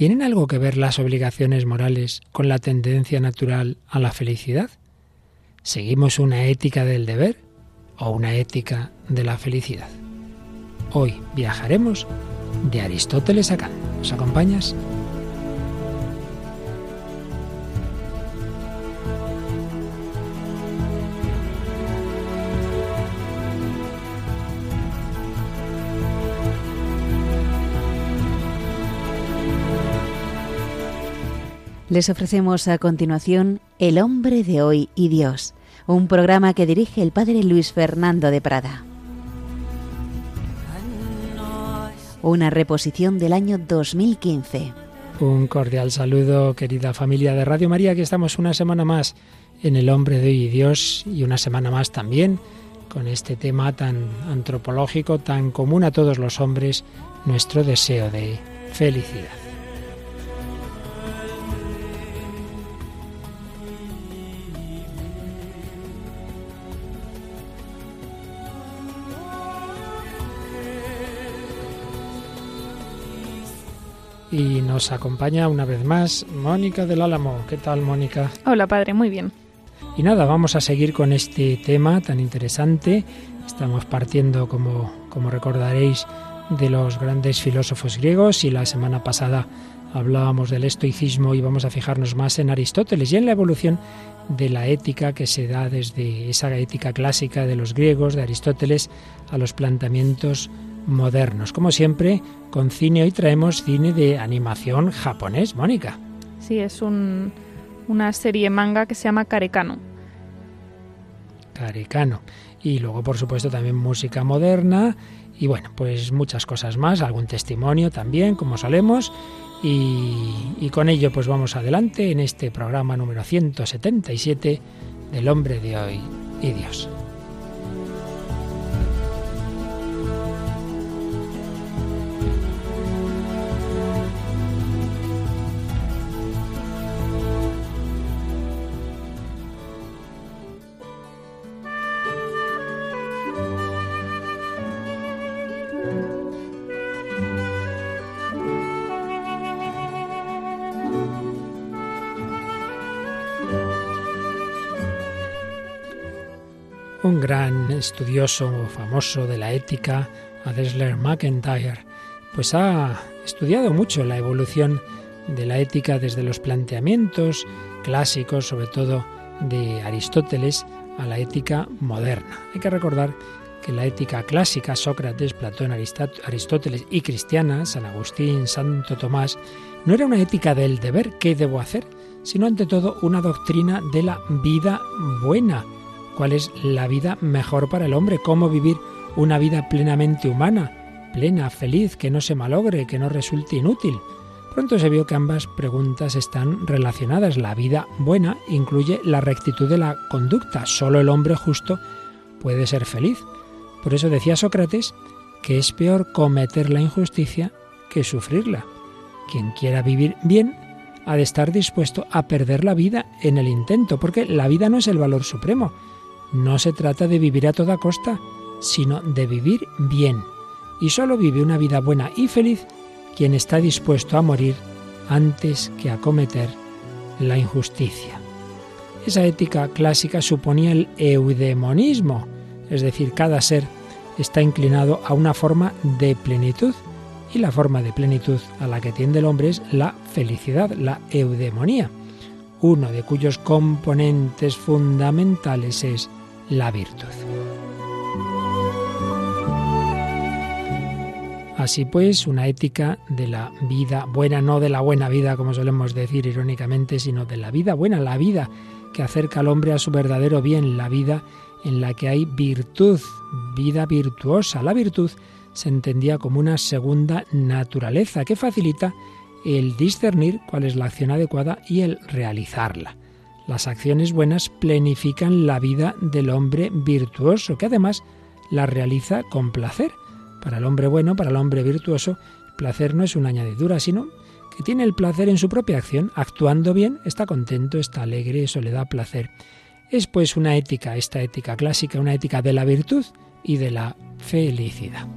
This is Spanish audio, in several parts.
¿Tienen algo que ver las obligaciones morales con la tendencia natural a la felicidad? ¿Seguimos una ética del deber o una ética de la felicidad? Hoy viajaremos de Aristóteles a Kant. ¿Nos acompañas? Les ofrecemos a continuación El hombre de hoy y Dios, un programa que dirige el padre Luis Fernando de Prada. Una reposición del año 2015. Un cordial saludo, querida familia de Radio María, que estamos una semana más en El hombre de hoy y Dios y una semana más también con este tema tan antropológico, tan común a todos los hombres, nuestro deseo de felicidad. Y nos acompaña una vez más Mónica del Álamo. ¿Qué tal, Mónica? Hola, padre, muy bien. Y nada, vamos a seguir con este tema tan interesante. Estamos partiendo, como, como recordaréis, de los grandes filósofos griegos y la semana pasada hablábamos del estoicismo y vamos a fijarnos más en Aristóteles y en la evolución de la ética que se da desde esa ética clásica de los griegos, de Aristóteles, a los planteamientos modernos. Como siempre, con cine hoy traemos cine de animación japonés, Mónica. Sí, es un, una serie manga que se llama Karekano. Karekano. Y luego, por supuesto, también música moderna y bueno, pues muchas cosas más, algún testimonio también, como solemos. Y, y con ello, pues vamos adelante en este programa número 177 del hombre de hoy y Dios. Estudioso famoso de la ética, Adesler McIntyre, pues ha estudiado mucho la evolución de la ética desde los planteamientos clásicos, sobre todo de Aristóteles, a la ética moderna. Hay que recordar que la ética clásica, Sócrates, Platón, Aristóteles y cristiana, San Agustín, Santo Tomás, no era una ética del deber, ¿qué debo hacer?, sino ante todo una doctrina de la vida buena, cuál es la vida mejor para el hombre, cómo vivir una vida plenamente humana, plena, feliz, que no se malogre, que no resulte inútil. Pronto se vio que ambas preguntas están relacionadas. La vida buena incluye la rectitud de la conducta. Solo el hombre justo puede ser feliz. Por eso decía Sócrates que es peor cometer la injusticia que sufrirla. Quien quiera vivir bien ha de estar dispuesto a perder la vida en el intento, porque la vida no es el valor supremo, no se trata de vivir a toda costa, sino de vivir bien. Y solo vive una vida buena y feliz quien está dispuesto a morir antes que a cometer la injusticia. Esa ética clásica suponía el eudemonismo, es decir, cada ser está inclinado a una forma de plenitud y la forma de plenitud a la que tiende el hombre es la felicidad, la eudemonía, uno de cuyos componentes fundamentales es la virtud. Así pues, una ética de la vida buena, no de la buena vida, como solemos decir irónicamente, sino de la vida buena, la vida que acerca al hombre a su verdadero bien, la vida en la que hay virtud, vida virtuosa. La virtud se entendía como una segunda naturaleza que facilita el discernir cuál es la acción adecuada y el realizarla. Las acciones buenas plenifican la vida del hombre virtuoso, que además la realiza con placer. Para el hombre bueno, para el hombre virtuoso, el placer no es una añadidura, sino que tiene el placer en su propia acción. Actuando bien, está contento, está alegre, eso le da placer. Es pues una ética, esta ética clásica, una ética de la virtud y de la felicidad.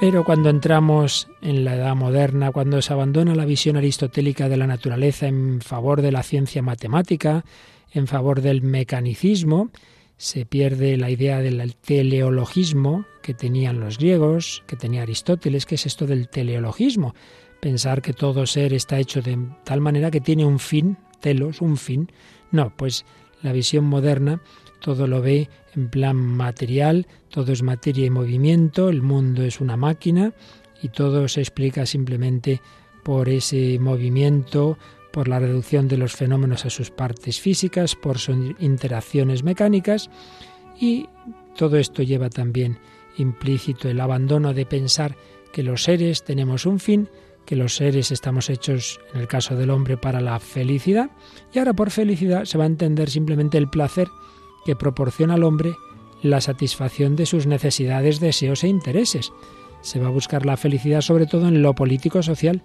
Pero cuando entramos en la edad moderna, cuando se abandona la visión aristotélica de la naturaleza en favor de la ciencia matemática, en favor del mecanicismo, se pierde la idea del teleologismo que tenían los griegos, que tenía Aristóteles, que es esto del teleologismo, pensar que todo ser está hecho de tal manera que tiene un fin, telos, un fin. No, pues la visión moderna todo lo ve en plan material, todo es materia y movimiento, el mundo es una máquina y todo se explica simplemente por ese movimiento, por la reducción de los fenómenos a sus partes físicas, por sus interacciones mecánicas y todo esto lleva también implícito el abandono de pensar que los seres tenemos un fin, que los seres estamos hechos, en el caso del hombre, para la felicidad, y ahora por felicidad se va a entender simplemente el placer que proporciona al hombre la satisfacción de sus necesidades, deseos e intereses. Se va a buscar la felicidad sobre todo en lo político-social.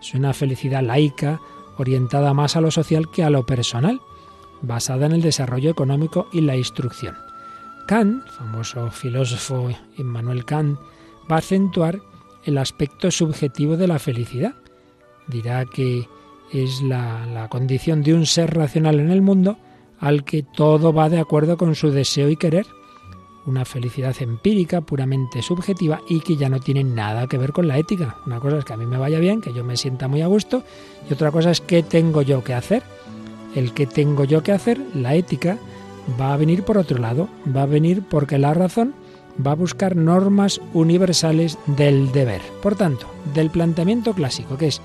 Es una felicidad laica, orientada más a lo social que a lo personal, basada en el desarrollo económico y la instrucción. Kant, famoso filósofo Immanuel Kant, va a acentuar el aspecto subjetivo de la felicidad. Dirá que es la, la condición de un ser racional en el mundo al que todo va de acuerdo con su deseo y querer, una felicidad empírica, puramente subjetiva y que ya no tiene nada que ver con la ética. Una cosa es que a mí me vaya bien, que yo me sienta muy a gusto, y otra cosa es qué tengo yo que hacer. El que tengo yo que hacer, la ética, va a venir por otro lado, va a venir porque la razón va a buscar normas universales del deber. Por tanto, del planteamiento clásico, que es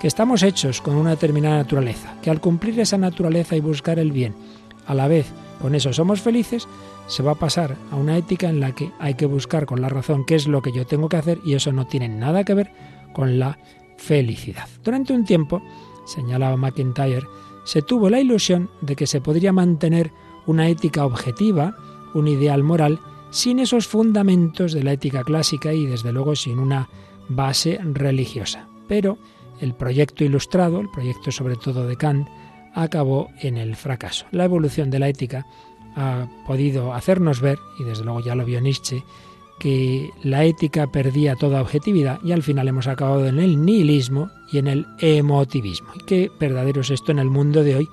que estamos hechos con una determinada naturaleza, que al cumplir esa naturaleza y buscar el bien, a la vez con eso somos felices, se va a pasar a una ética en la que hay que buscar con la razón qué es lo que yo tengo que hacer y eso no tiene nada que ver con la felicidad. Durante un tiempo, señalaba McIntyre, se tuvo la ilusión de que se podría mantener una ética objetiva, un ideal moral, sin esos fundamentos de la ética clásica y desde luego sin una base religiosa. Pero el proyecto ilustrado, el proyecto sobre todo de Kant, acabó en el fracaso. La evolución de la ética ha podido hacernos ver, y desde luego ya lo vio Nietzsche, que la ética perdía toda objetividad y al final hemos acabado en el nihilismo y en el emotivismo. Y qué verdadero es esto en el mundo de hoy.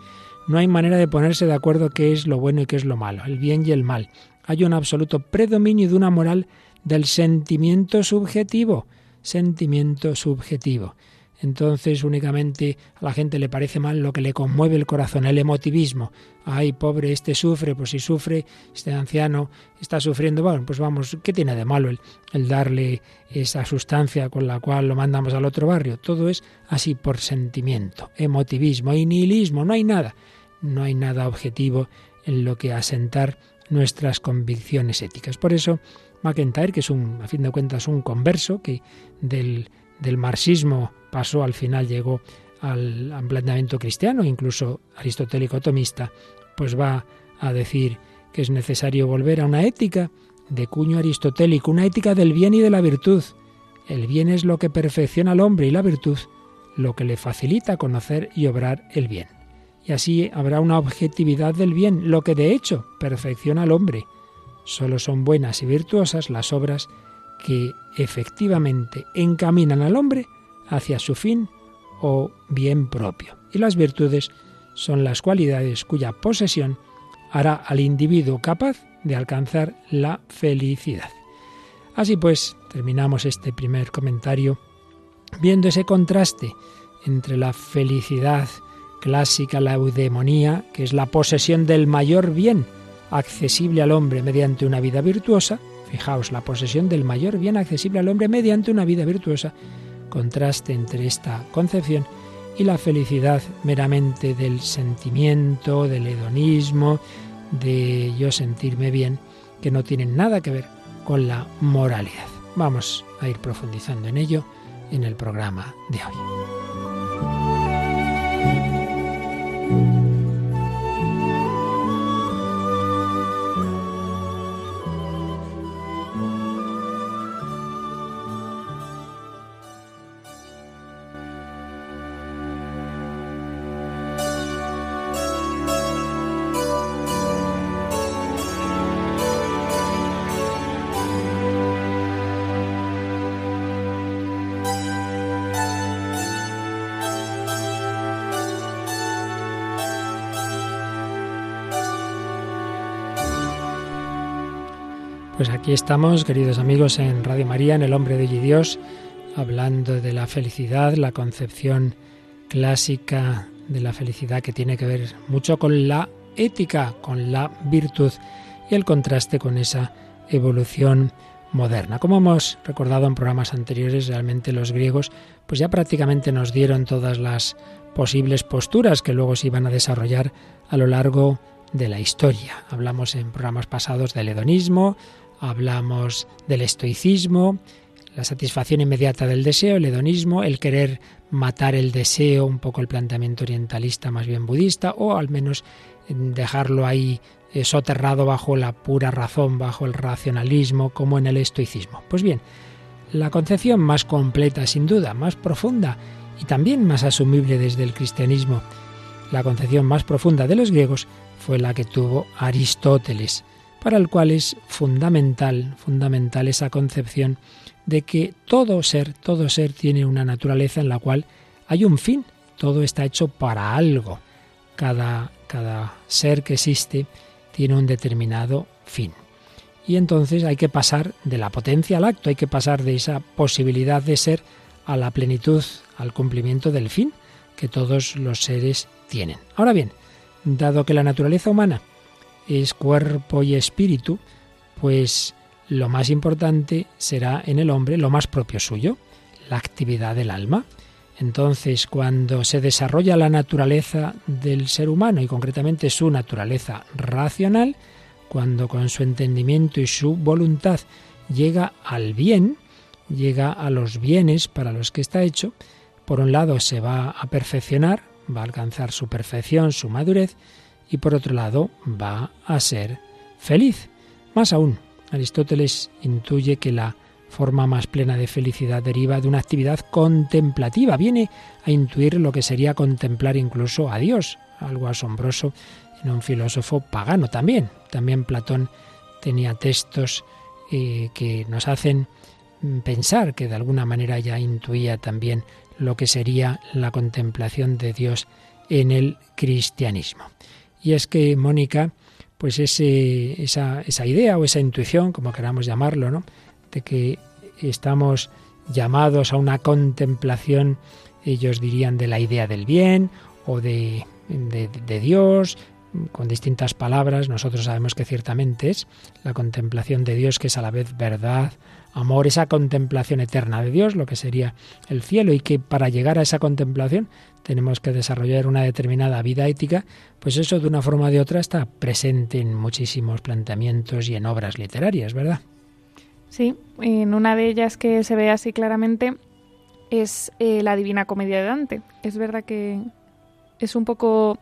No hay manera de ponerse de acuerdo qué es lo bueno y qué es lo malo, el bien y el mal. Hay un absoluto predominio de una moral del sentimiento subjetivo, sentimiento subjetivo entonces únicamente a la gente le parece mal lo que le conmueve el corazón, el emotivismo. Ay, pobre, este sufre, pues si sufre, este anciano está sufriendo, bueno, pues vamos, ¿qué tiene de malo el, darle esa sustancia con la cual lo mandamos al otro barrio? Todo es así por sentimiento, emotivismo y nihilismo, no hay nada, no hay nada objetivo en lo que asentar nuestras convicciones éticas. Por eso, McIntyre, que es un, a fin de cuentas, un converso que del del marxismo pasó al final, llegó al, planteamiento cristiano, incluso aristotélico tomista, pues va a decir que es necesario volver a una ética de cuño aristotélico, una ética del bien y de la virtud. El bien es lo que perfecciona al hombre y la virtud lo que le facilita conocer y obrar el bien. Y así habrá una objetividad del bien, lo que de hecho perfecciona al hombre. Solo son buenas y virtuosas las obras que efectivamente encaminan al hombre hacia su fin o bien propio. Y las virtudes son las cualidades cuya posesión hará al individuo capaz de alcanzar la felicidad. Así pues, terminamos este primer comentario viendo ese contraste entre la felicidad clásica, la eudemonía, que es la posesión del mayor bien accesible al hombre mediante una vida virtuosa, Fijaos, la posesión del mayor bien accesible al hombre mediante una vida virtuosa, contraste entre esta concepción y la felicidad meramente del sentimiento, del hedonismo, de yo sentirme bien, que no tienen nada que ver con la moralidad. Vamos a ir profundizando en ello en el programa de hoy. Pues aquí estamos, queridos amigos, en Radio María, en El Hombre de Dios, hablando de la felicidad, la concepción clásica de la felicidad que tiene que ver mucho con la ética, con la virtud y el contraste con esa evolución moderna. Como hemos recordado en programas anteriores, realmente los griegos pues ya prácticamente nos dieron todas las posibles posturas que luego se iban a desarrollar a lo largo de la historia. Hablamos en programas pasados del hedonismo, hablamos del estoicismo, la satisfacción inmediata del deseo, el hedonismo, el querer matar el deseo, un poco el planteamiento orientalista más bien budista, o al menos dejarlo ahí eh, soterrado bajo la pura razón, bajo el racionalismo, como en el estoicismo. Pues bien, la concepción más completa, sin duda, más profunda y también más asumible desde el cristianismo, la concepción más profunda de los griegos fue la que tuvo Aristóteles para el cual es fundamental, fundamental esa concepción de que todo ser, todo ser tiene una naturaleza en la cual hay un fin, todo está hecho para algo. Cada, cada ser que existe tiene un determinado fin. Y entonces hay que pasar de la potencia al acto, hay que pasar de esa posibilidad de ser a la plenitud, al cumplimiento del fin que todos los seres tienen. Ahora bien, dado que la naturaleza humana es cuerpo y espíritu, pues lo más importante será en el hombre lo más propio suyo, la actividad del alma. Entonces, cuando se desarrolla la naturaleza del ser humano y concretamente su naturaleza racional, cuando con su entendimiento y su voluntad llega al bien, llega a los bienes para los que está hecho, por un lado se va a perfeccionar, va a alcanzar su perfección, su madurez, y por otro lado va a ser feliz. Más aún, Aristóteles intuye que la forma más plena de felicidad deriva de una actividad contemplativa, viene a intuir lo que sería contemplar incluso a Dios, algo asombroso en un filósofo pagano también. También Platón tenía textos eh, que nos hacen pensar que de alguna manera ya intuía también lo que sería la contemplación de Dios en el cristianismo. Y es que Mónica, pues ese, esa, esa idea o esa intuición, como queramos llamarlo, ¿no? de que estamos llamados a una contemplación, ellos dirían, de la idea del bien o de, de, de Dios, con distintas palabras, nosotros sabemos que ciertamente es la contemplación de Dios, que es a la vez verdad, amor, esa contemplación eterna de Dios, lo que sería el cielo, y que para llegar a esa contemplación tenemos que desarrollar una determinada vida ética, pues eso de una forma o de otra está presente en muchísimos planteamientos y en obras literarias, ¿verdad? Sí, en una de ellas que se ve así claramente es eh, la Divina Comedia de Dante. Es verdad que es un poco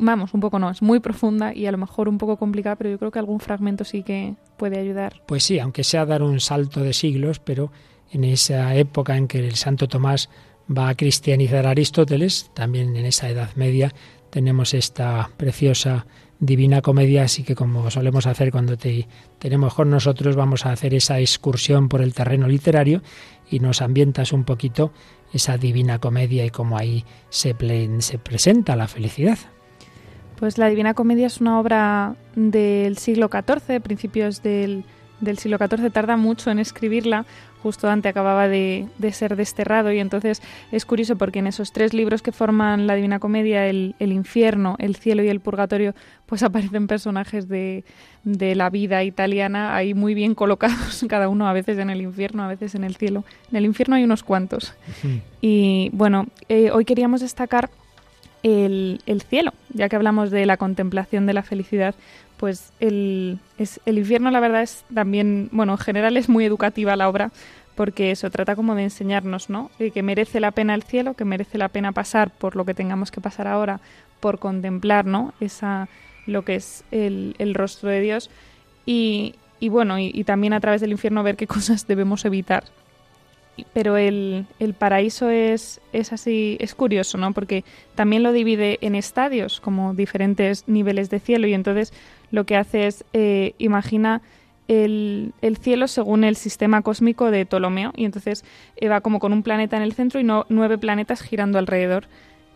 vamos, un poco no, es muy profunda y a lo mejor un poco complicada, pero yo creo que algún fragmento sí que puede ayudar. Pues sí, aunque sea dar un salto de siglos, pero en esa época en que el Santo Tomás va a cristianizar a Aristóteles, también en esa Edad Media tenemos esta preciosa Divina Comedia, así que como solemos hacer cuando te tenemos con nosotros, vamos a hacer esa excursión por el terreno literario y nos ambientas un poquito esa Divina Comedia y cómo ahí se, se presenta la felicidad. Pues la Divina Comedia es una obra del siglo XIV, principios del, siglo XIV, tarda mucho en escribirla, justo Dante acababa de, ser desterrado y entonces es curioso porque en esos tres libros que forman la Divina Comedia, el, infierno, el cielo y el purgatorio, pues aparecen personajes de, la vida italiana ahí muy bien colocados, cada uno a veces en el infierno, a veces en el cielo. En el infierno hay unos cuantos. Y bueno, eh, hoy queríamos destacar el, cielo, ya que hablamos de la contemplación de la felicidad, pues el, es, el infierno la verdad es también, bueno, en general es muy educativa la obra, porque eso trata como de enseñarnos, ¿no? que merece la pena el cielo, que merece la pena pasar por lo que tengamos que pasar ahora, por contemplar, ¿no? Esa, lo que es el, el rostro de Dios y, y bueno, y, también a través del infierno ver qué cosas debemos evitar pero el, el paraíso es, es, así, es curioso, ¿no? Porque también lo divide en estadios, como diferentes niveles de cielo, y entonces lo que hace es, eh, imagina el, el, cielo según el sistema cósmico de Ptolomeo, y entonces eh, va como con un planeta en el centro y no, nueve planetas girando alrededor.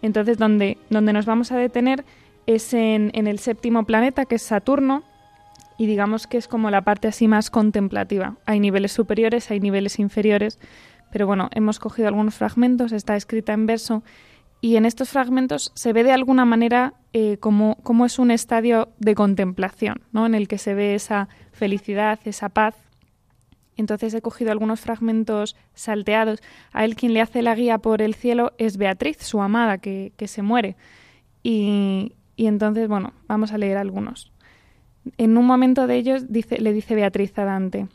Entonces, donde, donde nos vamos a detener es en, en el séptimo planeta, que es Saturno, y digamos que es como la parte así más contemplativa. Hay niveles superiores, hay niveles inferiores, pero bueno, hemos cogido algunos fragmentos, está escrita en verso y en estos fragmentos se ve de alguna manera eh, como, como, es un estadio de contemplación, ¿no? en el que se ve esa felicidad, esa paz. Entonces he cogido algunos fragmentos salteados. A él quien le hace la guía por el cielo es Beatriz, su amada, que, que se muere. Y, y entonces, bueno, vamos a leer algunos. En un momento de ellos dice, le dice Beatriz a Dante,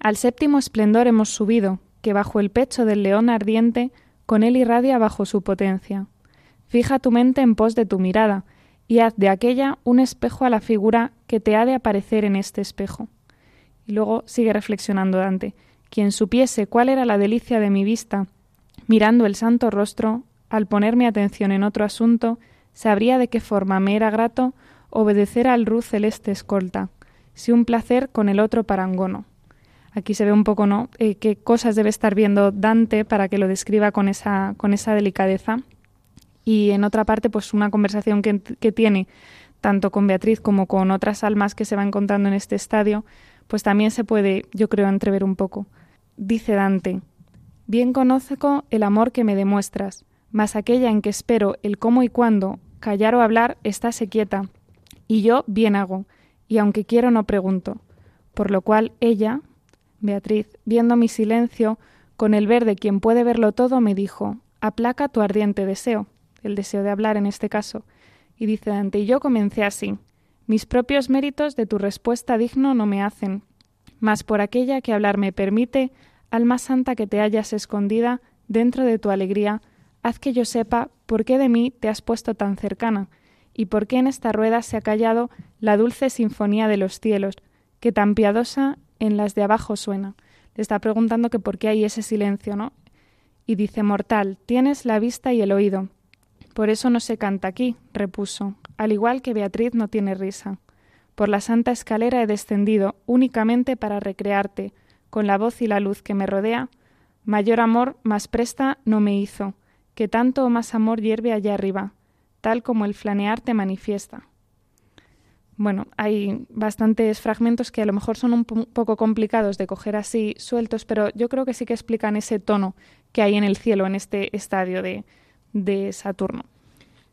Al séptimo esplendor hemos subido, que bajo el pecho del león ardiente, con él irradia bajo su potencia. Fija tu mente en pos de tu mirada, y haz de aquella un espejo a la figura que te ha de aparecer en este espejo. Y luego sigue reflexionando Dante, quien supiese cuál era la delicia de mi vista, mirando el santo rostro, al poner mi atención en otro asunto, sabría de qué forma me era grato obedecer al ruz celeste escolta, si un placer con el otro parangono. Aquí se ve un poco, ¿no?, eh, qué cosas debe estar viendo Dante para que lo describa con esa, con esa delicadeza. Y en otra parte, pues una conversación que, que tiene tanto con Beatriz como con otras almas que se va encontrando en este estadio, pues también se puede, yo creo, entrever un poco. Dice Dante, Bien conozco el amor que me demuestras, mas aquella en que espero el cómo y cuándo, callar o hablar, estáse quieta, y yo bien hago, y aunque quiero no pregunto. Por lo cual ella, Beatriz, viendo mi silencio, con el ver de quien puede verlo todo, me dijo, aplaca tu ardiente deseo, el deseo de hablar en este caso. Y dice Dante, y yo comencé así, mis propios méritos de tu respuesta digno no me hacen, mas por aquella que hablar me permite, alma santa que te hayas escondida dentro de tu alegría, haz que yo sepa por qué de mí te has puesto tan cercana, y por qué en esta rueda se ha callado la dulce sinfonía de los cielos, que tan piadosa en las de abajo suena. Le está preguntando que por qué hay ese silencio, ¿no? Y dice, Mortal, tienes la vista y el oído. Por eso no se canta aquí, repuso, al igual que Beatriz no tiene risa. Por la santa escalera he descendido únicamente para recrearte, con la voz y la luz que me rodea. Mayor amor más presta no me hizo, que tanto o más amor hierve allá arriba, tal como el flanear te manifiesta. Bueno, hay bastantes fragmentos que a lo mejor son un poco complicados de coger así sueltos, pero yo creo que sí que explican ese tono que hay en el cielo, en este estadio de, de Saturno.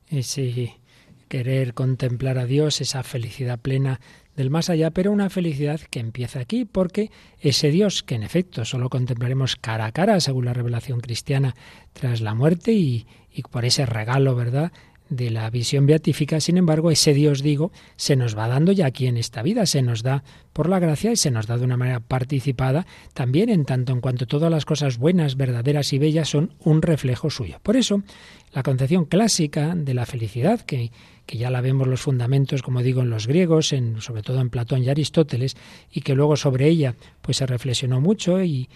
Ese querer contemplar a Dios, esa felicidad plena del más allá, pero una felicidad que empieza aquí, porque ese Dios que en efecto solo contemplaremos cara a cara, según la revelación cristiana, tras la muerte y, por ese regalo, ¿verdad?, de la visión beatífica, sin embargo, ese Dios, digo, se nos va dando ya aquí en esta vida, se nos da por la gracia y se nos da de una manera participada también en tanto en cuanto todas las cosas buenas, verdaderas y bellas son un reflejo suyo. Por eso, la concepción clásica de la felicidad, que, que ya la vemos los fundamentos, como digo, en los griegos, en, sobre todo en Platón y Aristóteles, y que luego sobre ella pues se reflexionó mucho y,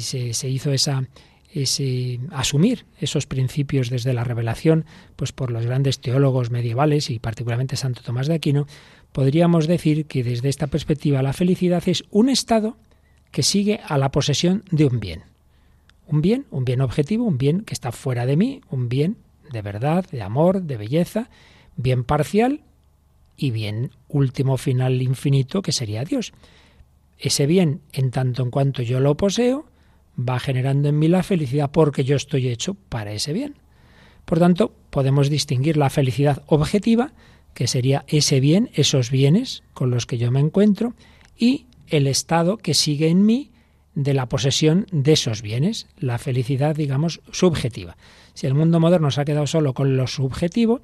se, se hizo esa ese asumir esos principios desde la revelación, pues por los grandes teólogos medievales y particularmente Santo Tomás de Aquino, podríamos decir que desde esta perspectiva la felicidad es un estado que sigue a la posesión de un bien. Un bien, un bien objetivo, un bien que está fuera de mí, un bien de verdad, de amor, de belleza, bien parcial y bien último final infinito que sería Dios. Ese bien, en tanto en cuanto yo lo poseo, va generando en mí la felicidad porque yo estoy hecho para ese bien. Por tanto, podemos distinguir la felicidad objetiva, que sería ese bien, esos bienes con los que yo me encuentro, y el estado que sigue en mí de la posesión de esos bienes, la felicidad, digamos, subjetiva. Si el mundo moderno se ha quedado solo con lo subjetivo,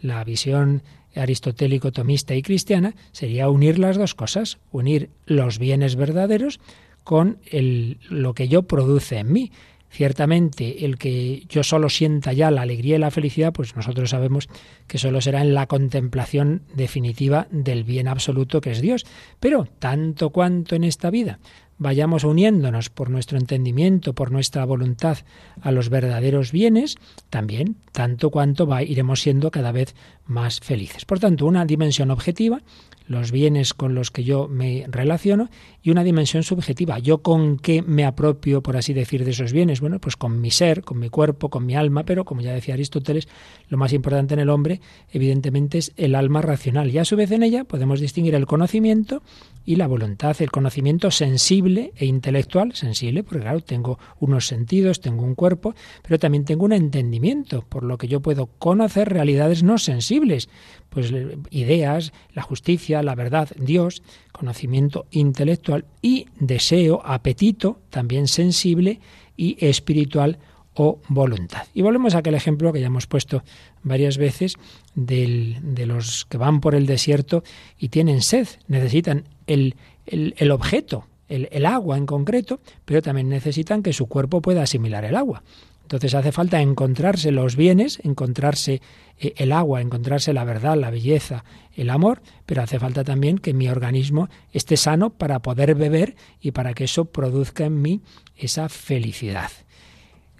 la visión aristotélico, tomista y cristiana sería unir las dos cosas, unir los bienes verdaderos con el, lo que yo produce en mí. Ciertamente, el que yo solo sienta ya la alegría y la felicidad, pues nosotros sabemos que solo será en la contemplación definitiva del bien absoluto que es Dios. Pero tanto cuanto en esta vida vayamos uniéndonos por nuestro entendimiento, por nuestra voluntad a los verdaderos bienes, también tanto cuanto va, iremos siendo cada vez más felices. Por tanto, una dimensión objetiva los bienes con los que yo me relaciono y una dimensión subjetiva. ¿Yo con qué me apropio, por así decir, de esos bienes? Bueno, pues con mi ser, con mi cuerpo, con mi alma, pero como ya decía Aristóteles, lo más importante en el hombre, evidentemente, es el alma racional. Y a su vez en ella podemos distinguir el conocimiento y la voluntad, el conocimiento sensible e intelectual, sensible, porque claro, tengo unos sentidos, tengo un cuerpo, pero también tengo un entendimiento, por lo que yo puedo conocer realidades no sensibles, pues ideas, la justicia, la verdad, Dios, conocimiento intelectual y deseo, apetito, también sensible y espiritual o voluntad. Y volvemos a aquel ejemplo que ya hemos puesto varias veces del, de los que van por el desierto y tienen sed, necesitan el, el, objeto, el, el, agua en concreto, pero también necesitan que su cuerpo pueda asimilar el agua. Entonces hace falta encontrarse los bienes, encontrarse eh, el agua, encontrarse la verdad, la belleza, el amor, pero hace falta también que mi organismo esté sano para poder beber y para que eso produzca en mí esa felicidad.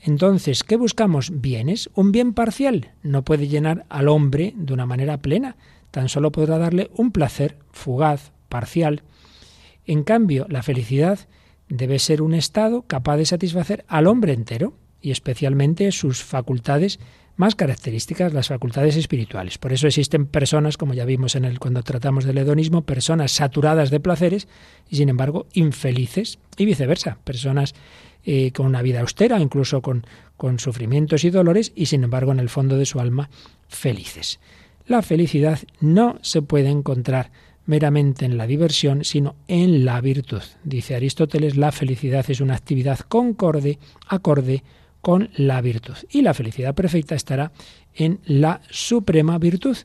Entonces, ¿qué buscamos? Bienes. Un bien parcial no puede llenar al hombre de una manera plena, tan solo podrá darle un placer fugaz, parcial. En cambio, la felicidad debe ser un estado capaz de satisfacer al hombre entero y especialmente sus facultades más características, las facultades espirituales. Por eso existen personas, como ya vimos en el cuando tratamos del hedonismo, personas saturadas de placeres y sin embargo infelices y viceversa, personas eh, con una vida austera, incluso con, con sufrimientos y dolores y sin embargo en el fondo de su alma felices. La felicidad no se puede encontrar meramente en la diversión, sino en la virtud. Dice Aristóteles, la felicidad es una actividad concorde, acorde con la virtud. Y la felicidad perfecta estará en la suprema virtud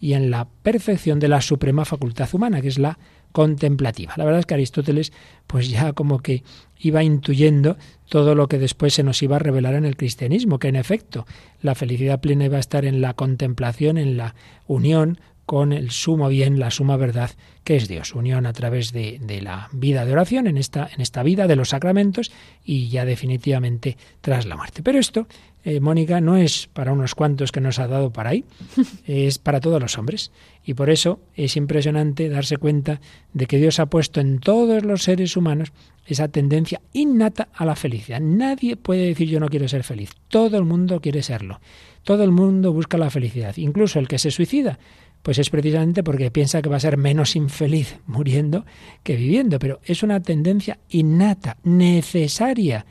y en la perfección de la suprema facultad humana, que es la contemplativa. La verdad es que Aristóteles pues ya como que iba intuyendo todo lo que después se nos iba a revelar en el cristianismo, que en efecto la felicidad plena iba a estar en la contemplación, en la unión con el sumo bien, la suma verdad, que es Dios. Unión a través de, de, la vida de oración, en esta, en esta vida de los sacramentos y ya definitivamente tras la muerte. Pero esto, eh, Mónica, no es para unos cuantos que nos ha dado para ahí, es para todos los hombres. Y por eso es impresionante darse cuenta de que Dios ha puesto en todos los seres humanos esa tendencia innata a la felicidad. Nadie puede decir yo no quiero ser feliz. Todo el mundo quiere serlo. Todo el mundo busca la felicidad. Incluso el que se suicida pues es precisamente porque piensa que va a ser menos infeliz muriendo que viviendo. Pero es una tendencia innata, necesaria,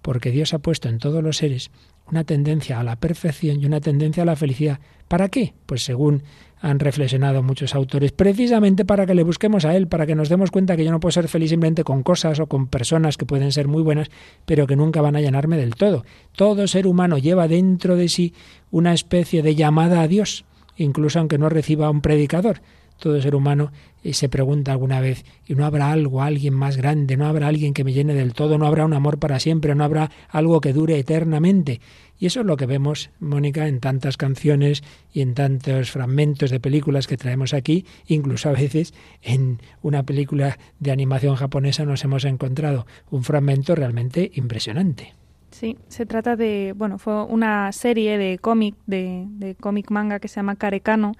porque Dios ha puesto en todos los seres una tendencia a la perfección y una tendencia a la felicidad. ¿Para qué? Pues según han reflexionado muchos autores, precisamente para que le busquemos a Él, para que nos demos cuenta que yo no puedo ser feliz simplemente con cosas o con personas que pueden ser muy buenas, pero que nunca van a llenarme del todo. Todo ser humano lleva dentro de sí una especie de llamada a Dios, incluso aunque no reciba un predicador. Todo ser humano eh, se pregunta alguna vez, ¿y no habrá algo, alguien más grande? ¿No habrá alguien que me llene del todo? ¿No habrá un amor para siempre? ¿No habrá algo que dure eternamente? Y eso es lo que vemos, Mónica, en tantas canciones y en tantos fragmentos de películas que traemos aquí, incluso a veces en una película de animación japonesa nos hemos encontrado un fragmento realmente impresionante. Sí, se trata de, bueno, fue una serie de cómic, de, de cómic manga que se llama Karekano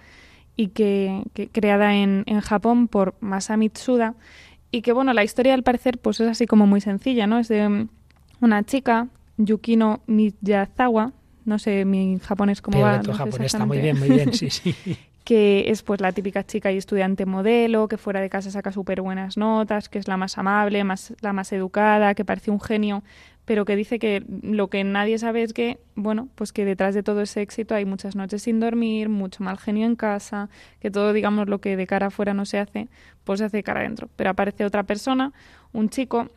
y que, creada en, en, Japón por Masami Tsuda y que, bueno, la historia al parecer pues es así como muy sencilla, ¿no? Es de una chica, Yukino Miyazawa, no sé mi japonés cómo va. Tu japonés está muy bien, muy bien, sí, sí. que es pues la típica chica y estudiante modelo, que fuera de casa saca súper buenas notas, que es la más amable, más, la más educada, que parece un genio, pero que dice que lo que nadie sabe es que, bueno, pues que detrás de todo ese éxito hay muchas noches sin dormir, mucho mal genio en casa, que todo, digamos, lo que de cara afuera no se hace, pues se hace de cara adentro. Pero aparece otra persona, un chico,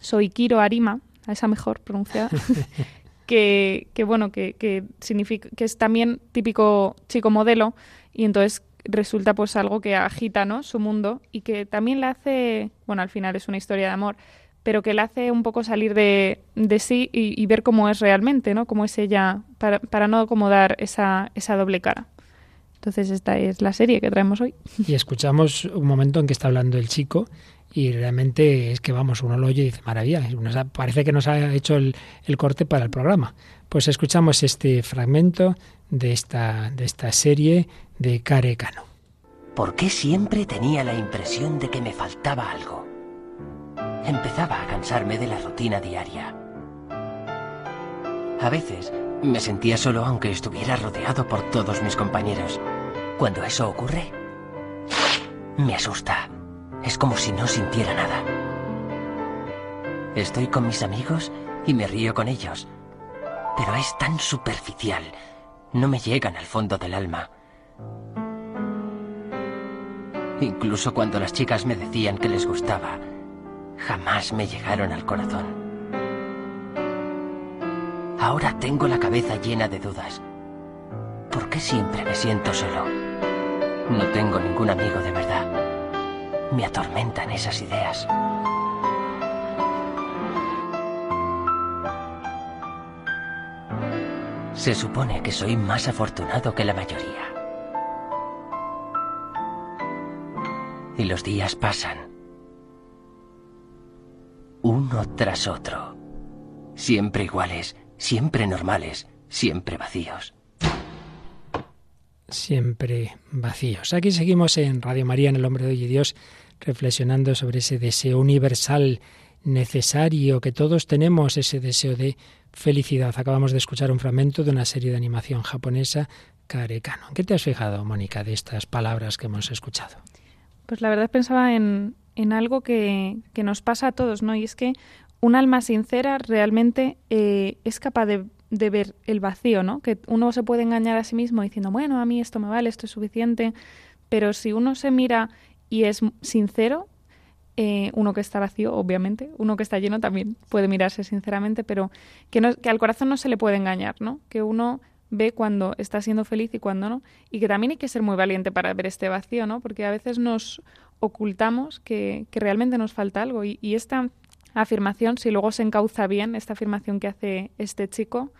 Soikiro Arima, a esa mejor pronunciada, que, que, bueno, que, que, significa, que es también típico chico modelo y entonces resulta pues algo que agita, ¿no? Su mundo y que también le hace, bueno, al final es una historia de amor, pero que le hace un poco salir de, de sí y, ver cómo es realmente, ¿no? Cómo es ella, para, para no acomodar esa, esa doble cara. Entonces esta es la serie que traemos hoy. Y escuchamos un momento en que está hablando el chico y realmente es que vamos, uno lo oye y dice, maravilla, parece que nos ha hecho el, el corte para el programa. Pues escuchamos este fragmento de esta, de esta serie de Care Cano. ¿Por qué siempre tenía la impresión de que me faltaba algo? Empezaba a cansarme de la rutina diaria. A veces me sentía solo aunque estuviera rodeado por todos mis compañeros. Cuando eso ocurre, me asusta. Es como si no sintiera nada. Estoy con mis amigos y me río con ellos. Pero es tan superficial. No me llegan al fondo del alma. Incluso cuando las chicas me decían que les gustaba, jamás me llegaron al corazón. Ahora tengo la cabeza llena de dudas. ¿Por qué siempre me siento solo? No tengo ningún amigo de verdad. Me atormentan esas ideas. Se supone que soy más afortunado que la mayoría. Y los días pasan uno tras otro. Siempre iguales, siempre normales, siempre vacíos. Siempre vacíos. Aquí seguimos en Radio María, en El Hombre de Hoy y Dios, reflexionando sobre ese deseo universal, necesario, que todos tenemos, ese deseo de felicidad. Acabamos de escuchar un fragmento de una serie de animación japonesa, Karekano. ¿Qué te has fijado, Mónica, de estas palabras que hemos escuchado? Pues la verdad pensaba en, en algo que, que, nos pasa a todos, ¿no? Y es que un alma sincera realmente eh, es capaz de, de, ver el vacío, ¿no? Que uno se puede engañar a sí mismo diciendo, bueno, a mí esto me vale, esto es suficiente, pero si uno se mira y es sincero, eh, uno que está vacío, obviamente, uno que está lleno también puede mirarse sinceramente, pero que, no, que al corazón no se le puede engañar, ¿no? Que uno ve cuando está siendo feliz y cuando no, y que también hay que ser muy valiente para ver este vacío, ¿no? Porque a veces nos ocultamos que, que realmente nos falta algo y, y, esta afirmación, si luego se encauza bien, esta afirmación que hace este chico,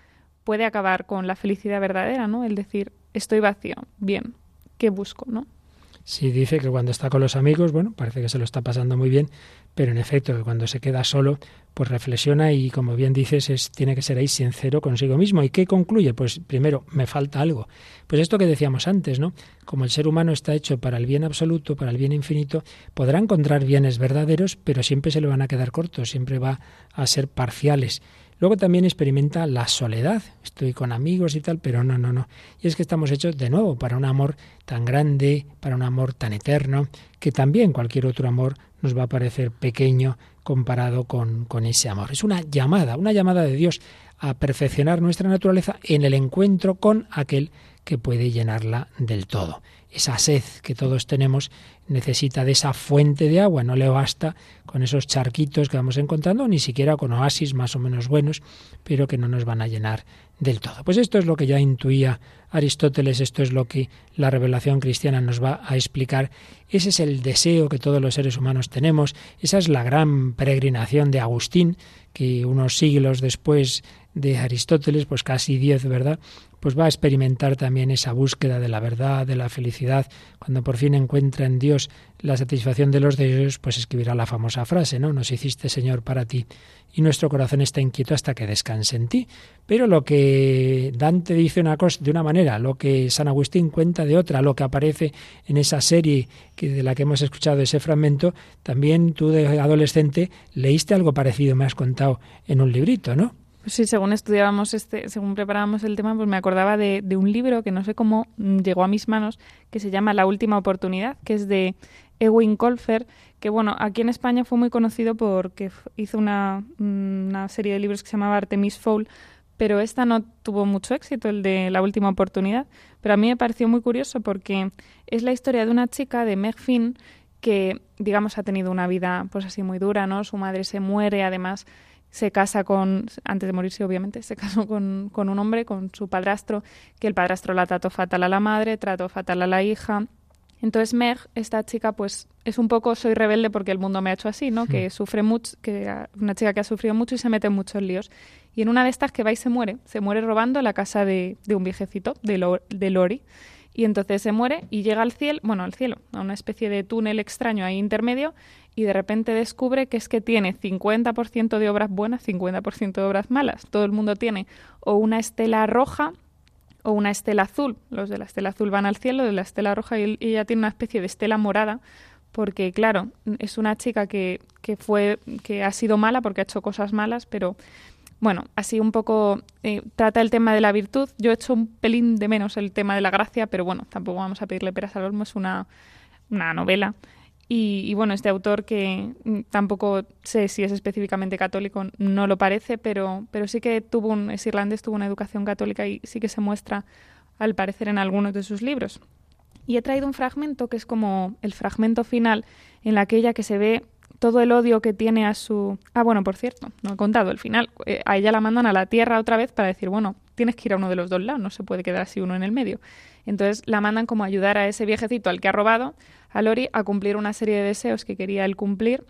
puede acabar con la felicidad verdadera, ¿no? El decir, estoy vacío, bien, ¿qué busco, no? Sí, dice que cuando está con los amigos, bueno, parece que se lo está pasando muy bien, pero en efecto que cuando se queda solo, pues reflexiona y como bien dices, es, tiene que ser ahí sincero consigo mismo. ¿Y qué concluye? Pues primero, me falta algo. Pues esto que decíamos antes, ¿no? Como el ser humano está hecho para el bien absoluto, para el bien infinito, podrá encontrar bienes verdaderos, pero siempre se le van a quedar cortos, siempre va a ser parciales. Luego también experimenta la soledad. Estoy con amigos y tal, pero no, no, no. Y es que estamos hechos de nuevo para un amor tan grande, para un amor tan eterno, que también cualquier otro amor nos va a parecer pequeño comparado con, con ese amor. Es una llamada, una llamada de Dios a perfeccionar nuestra naturaleza en el encuentro con aquel que puede llenarla del todo. Esa sed que todos tenemos necesita de esa fuente de agua, no le basta con esos charquitos que vamos encontrando, ni siquiera con oasis más o menos buenos, pero que no nos van a llenar del todo. Pues esto es lo que ya intuía Aristóteles, esto es lo que la revelación cristiana nos va a explicar. Ese es el deseo que todos los seres humanos tenemos, esa es la gran peregrinación de Agustín, que unos siglos después de Aristóteles, pues casi diez, ¿verdad? Pues va a experimentar también esa búsqueda de la verdad, de la felicidad. Cuando por fin encuentra en Dios la satisfacción de los deseos, pues escribirá la famosa frase, ¿no? Nos hiciste, Señor, para ti, y nuestro corazón está inquieto hasta que descanse en ti. Pero lo que Dante dice una cosa de una manera, lo que San Agustín cuenta de otra, lo que aparece en esa serie que de la que hemos escuchado ese fragmento, también tú de adolescente leíste algo parecido, me has contado en un librito, ¿no? Pues sí, según estudiábamos este, según preparábamos el tema, pues me acordaba de, de, un libro que no sé cómo llegó a mis manos, que se llama La última oportunidad, que es de Ewing Colfer, que bueno, aquí en España fue muy conocido porque hizo una, una serie de libros que se llamaba Artemis Fowl, pero esta no tuvo mucho éxito, el de La última oportunidad. Pero a mí me pareció muy curioso porque es la historia de una chica de Meg Finn que, digamos, ha tenido una vida pues así muy dura, ¿no? Su madre se muere, además se casa con, antes de morirse obviamente, se casó con, con, un hombre, con su padrastro, que el padrastro la trató fatal a la madre, trató fatal a la hija. Entonces Meg, esta chica, pues es un poco soy rebelde porque el mundo me ha hecho así, ¿no? Que sufre mucho, que una chica que ha sufrido mucho y se mete en muchos líos. Y en una de estas que va y se muere, se muere robando la casa de, de un viejecito, de, Lo, de Lori. Y entonces se muere y llega al cielo, bueno, al cielo, a una especie de túnel extraño ahí intermedio y de repente descubre que es que tiene 50% de obras buenas, 50% de obras malas. Todo el mundo tiene o una estela roja o una estela azul. Los de la estela azul van al cielo, de la estela roja y ella tiene una especie de estela morada porque claro, es una chica que, que fue que ha sido mala porque ha hecho cosas malas, pero bueno, así un poco eh, trata el tema de la virtud. Yo he hecho un pelín de menos el tema de la gracia, pero bueno, tampoco vamos a pedirle peras al olmo, es una, una novela. Y, bueno, este autor que mm, tampoco sé si es específicamente católico, no lo parece, pero, pero sí que tuvo un, es irlandés, tuvo una educación católica y sí que se muestra al parecer en algunos de sus libros. Y he traído un fragmento que es como el fragmento final en la que ella que se ve todo el odio que tiene a su... Ah, bueno, por cierto, no he contado el final. Eh, a ella la mandan a la tierra otra vez para decir, bueno, tienes que ir a uno de los dos lados, no se puede quedar así uno en el medio. Entonces la mandan como ayudar a ese viejecito al que ha robado, a Lori, a cumplir una serie de deseos que quería él cumplir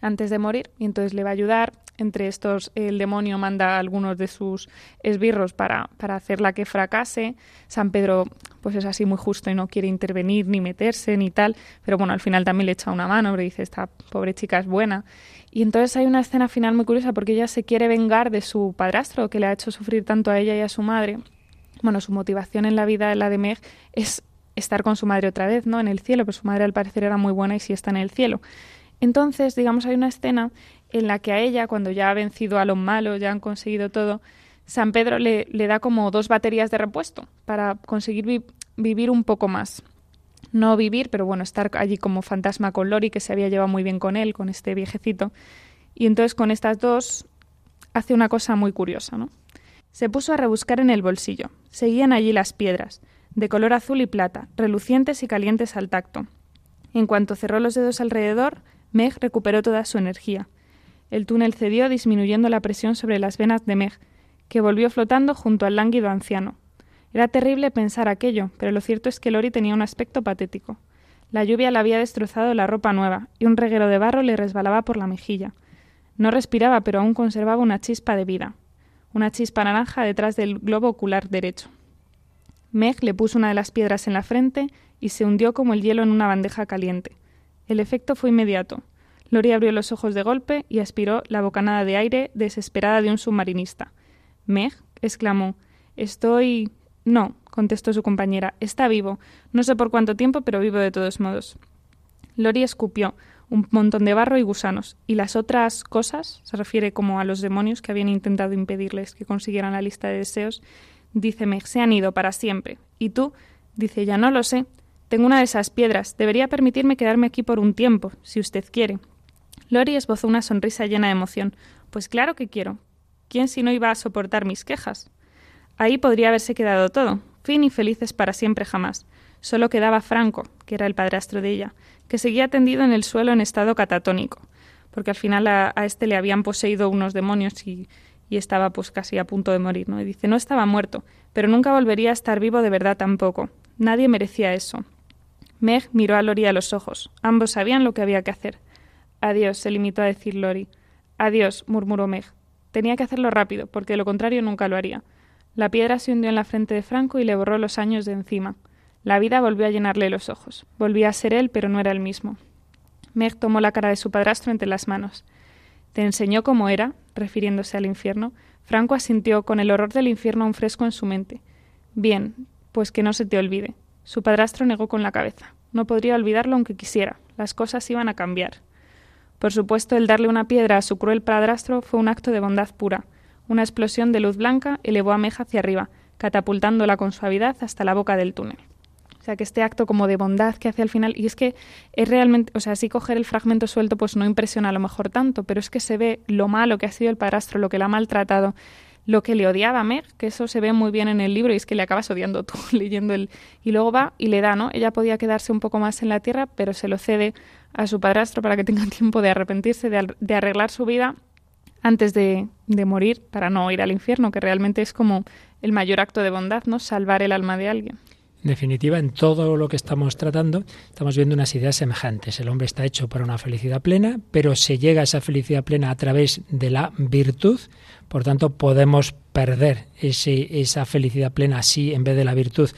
antes de morir y entonces le va a ayudar. Entre estos, el demonio manda a algunos de sus esbirros para, para hacerla que fracase. San Pedro, pues es así muy justo y no quiere intervenir ni meterse ni tal, pero bueno, al final también le echa una mano, pero dice, esta pobre chica es buena. Y entonces hay una escena final muy curiosa porque ella se quiere vengar de su padrastro que le ha hecho sufrir tanto a ella y a su madre. Bueno, su motivación en la vida, la de Meg, es estar con su madre otra vez, ¿no? En el cielo, pero su madre al parecer era muy buena y sí está en el cielo. Entonces, digamos, hay una escena en la que a ella, cuando ya ha vencido a los malos, ya han conseguido todo, San Pedro le, le da como dos baterías de repuesto para conseguir vivir un poco más. No vivir, pero bueno, estar allí como fantasma con Lori, que se había llevado muy bien con él, con este viejecito. Y entonces con estas dos hace una cosa muy curiosa, ¿no? Se puso a rebuscar en el bolsillo. Seguían allí las piedras, de color azul y plata, relucientes y calientes al tacto. En cuanto cerró los dedos alrededor, Meg recuperó toda su energía. El túnel cedió disminuyendo la presión sobre las venas de Meg, que volvió flotando junto al lánguido anciano. Era terrible pensar aquello, pero lo cierto es que Lori tenía un aspecto patético. La lluvia le había destrozado la ropa nueva, y un reguero de barro le resbalaba por la mejilla. No respiraba, pero aún conservaba una chispa de vida, una chispa naranja detrás del globo ocular derecho. Meg le puso una de las piedras en la frente y se hundió como el hielo en una bandeja caliente. El efecto fue inmediato. Lori abrió los ojos de golpe y aspiró la bocanada de aire desesperada de un submarinista. Meg exclamó Estoy. No, contestó su compañera. Está vivo. No sé por cuánto tiempo, pero vivo de todos modos. Lori escupió un montón de barro y gusanos, y las otras cosas, se refiere como a los demonios que habían intentado impedirles que consiguieran la lista de deseos, dice Meg, se han ido para siempre. ¿Y tú? Dice, ya no lo sé. Tengo una de esas piedras. Debería permitirme quedarme aquí por un tiempo, si usted quiere. Lori esbozó una sonrisa llena de emoción. Pues claro que quiero. ¿Quién si no iba a soportar mis quejas? Ahí podría haberse quedado todo, fin y felices para siempre jamás. Solo quedaba Franco, que era el padrastro de ella, que seguía tendido en el suelo en estado catatónico, porque al final a, este le habían poseído unos demonios y, y, estaba pues casi a punto de morir, ¿no? Y dice, no estaba muerto, pero nunca volvería a estar vivo de verdad tampoco. Nadie merecía eso. Meg miró a Lori a los ojos. Ambos sabían lo que había que hacer. Adiós, se limitó a decir Lori. Adiós, murmuró Meg. Tenía que hacerlo rápido, porque de lo contrario nunca lo haría. La piedra se hundió en la frente de Franco y le borró los años de encima. La vida volvió a llenarle los ojos. Volvía a ser él, pero no era el mismo. Meg tomó la cara de su padrastro entre las manos. ¿Te enseñó cómo era? refiriéndose al infierno. Franco asintió con el horror del infierno aún fresco en su mente. Bien, pues que no se te olvide. Su padrastro negó con la cabeza. No podría olvidarlo aunque quisiera. Las cosas iban a cambiar. Por supuesto, el darle una piedra a su cruel padrastro fue un acto de bondad pura. Una explosión de luz blanca elevó a Meja hacia arriba, catapultándola con suavidad hasta la boca del túnel. O sea, que este acto como de bondad que hace al final, y es que es realmente, o sea, si coger el fragmento suelto pues no impresiona a lo mejor tanto, pero es que se ve lo malo que ha sido el padrastro, lo que la ha maltratado, lo que le odiaba a Meg, que eso se ve muy bien en el libro y es que le acabas odiando tú leyendo el... Y luego va y le da, ¿no? Ella podía quedarse un poco más en la tierra, pero se lo cede a su padrastro para que tenga tiempo de arrepentirse, de, arreglar su vida antes de, de, morir para no ir al infierno, que realmente es como el mayor acto de bondad, ¿no? Salvar el alma de alguien. En definitiva, en todo lo que estamos tratando, estamos viendo unas ideas semejantes. El hombre está hecho para una felicidad plena, pero se llega a esa felicidad plena a través de la virtud. Por tanto, podemos perder ese, esa felicidad plena si en vez de la virtud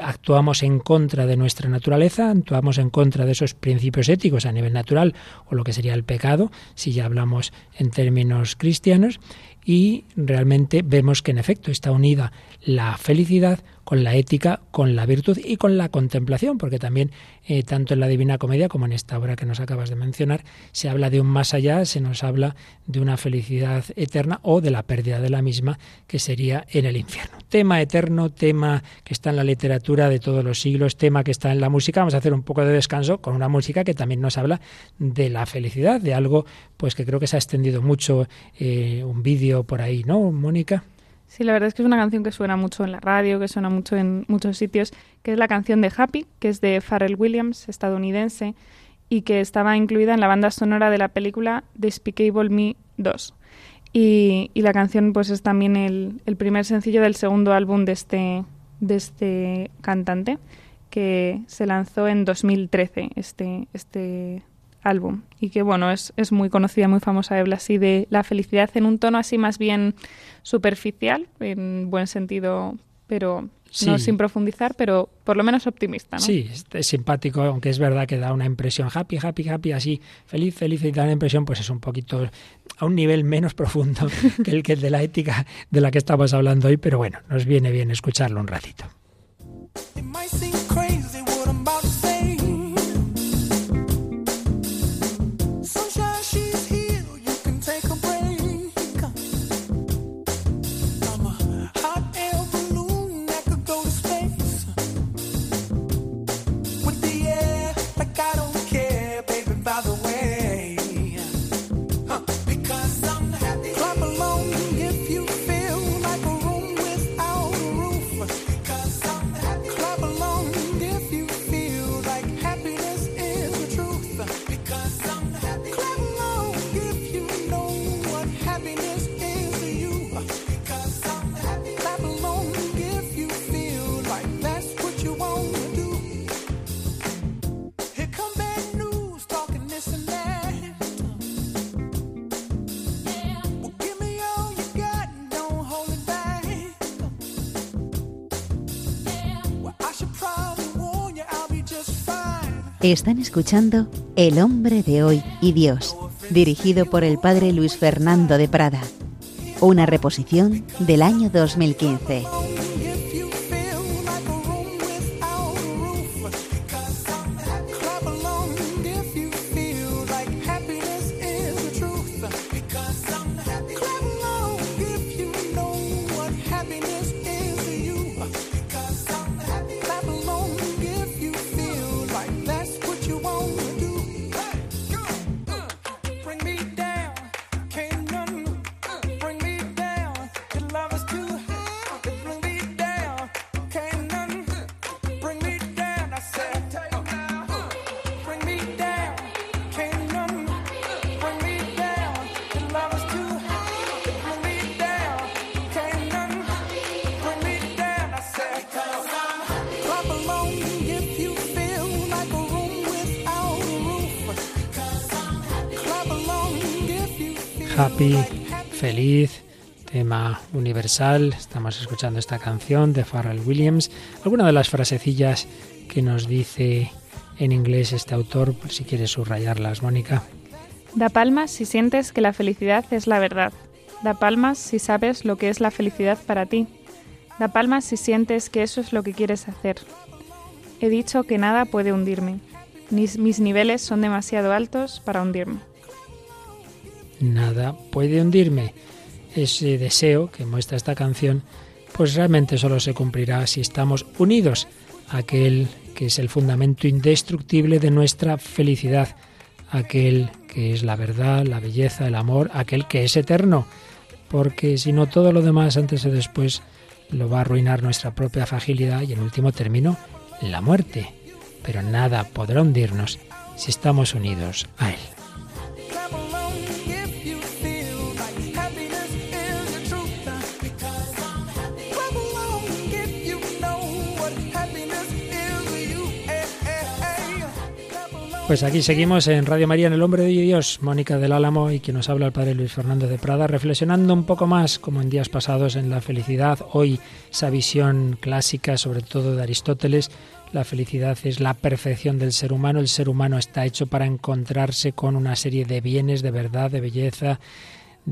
actuamos en contra de nuestra naturaleza, actuamos en contra de esos principios éticos a nivel natural o lo que sería el pecado, si ya hablamos en términos cristianos, y realmente vemos que en efecto está unida la felicidad con la ética, con la virtud y con la contemplación, porque también eh, tanto en la Divina Comedia como en esta obra que nos acabas de mencionar, se habla de un más allá, se nos habla de una felicidad eterna o de la pérdida de la misma, que sería en el infierno. Tema eterno, tema que está en la literatura de todos los siglos, tema que está en la música. Vamos a hacer un poco de descanso con una música que también nos habla de la felicidad, de algo pues que creo que se ha extendido mucho, eh, un vídeo por ahí, ¿no, Mónica? Sí, la verdad es que es una canción que suena mucho en la radio, que suena mucho en muchos sitios, que es la canción de Happy, que es de Pharrell Williams, estadounidense, y que estaba incluida en la banda sonora de la película Despicable Me 2. Y, la canción pues es también el, el, primer sencillo del segundo álbum de este, de este cantante, que se lanzó en 2013, este, este álbum y que bueno es, es muy conocida muy famosa habla así de la felicidad en un tono así más bien superficial en buen sentido pero no sin profundizar pero por lo menos optimista ¿no? sí es, simpático aunque es verdad que da una impresión happy happy happy así feliz feliz y da la impresión pues es un poquito a un nivel menos profundo que el que de la ética de la que estamos hablando hoy pero bueno nos viene bien escucharlo un ratito Están escuchando El hombre de hoy y Dios, dirigido por el padre Luis Fernando de Prada. Una reposición del año 2015. Universal. Estamos escuchando esta canción de Pharrell Williams. Alguna de las frasecillas que nos dice en inglés este autor, por si quieres subrayarlas, Mónica. Da palmas si sientes que la felicidad es la verdad. Da palmas si sabes lo que es la felicidad para ti. Da palmas si sientes que eso es lo que quieres hacer. He dicho que nada puede hundirme. Mis, mis niveles son demasiado altos para hundirme nada puede hundirme. Ese deseo que muestra esta canción, pues realmente solo se cumplirá si estamos unidos a aquel que es el fundamento indestructible de nuestra felicidad, aquel que es la verdad, la belleza, el amor, aquel que es eterno, porque si no todo lo demás antes o después lo va a arruinar nuestra propia fragilidad y en último término la muerte. Pero nada podrá hundirnos si estamos unidos a Él. Pues aquí seguimos en Radio María en el Hombre de Dios, Mónica del Álamo y quien nos habla el Padre Luis Fernando de Prada, reflexionando un poco más, como en días pasados, en la felicidad. Hoy esa visión clásica, sobre todo de Aristóteles, la felicidad es la perfección del ser humano. El ser humano está hecho para encontrarse con una serie de bienes, de verdad, de belleza,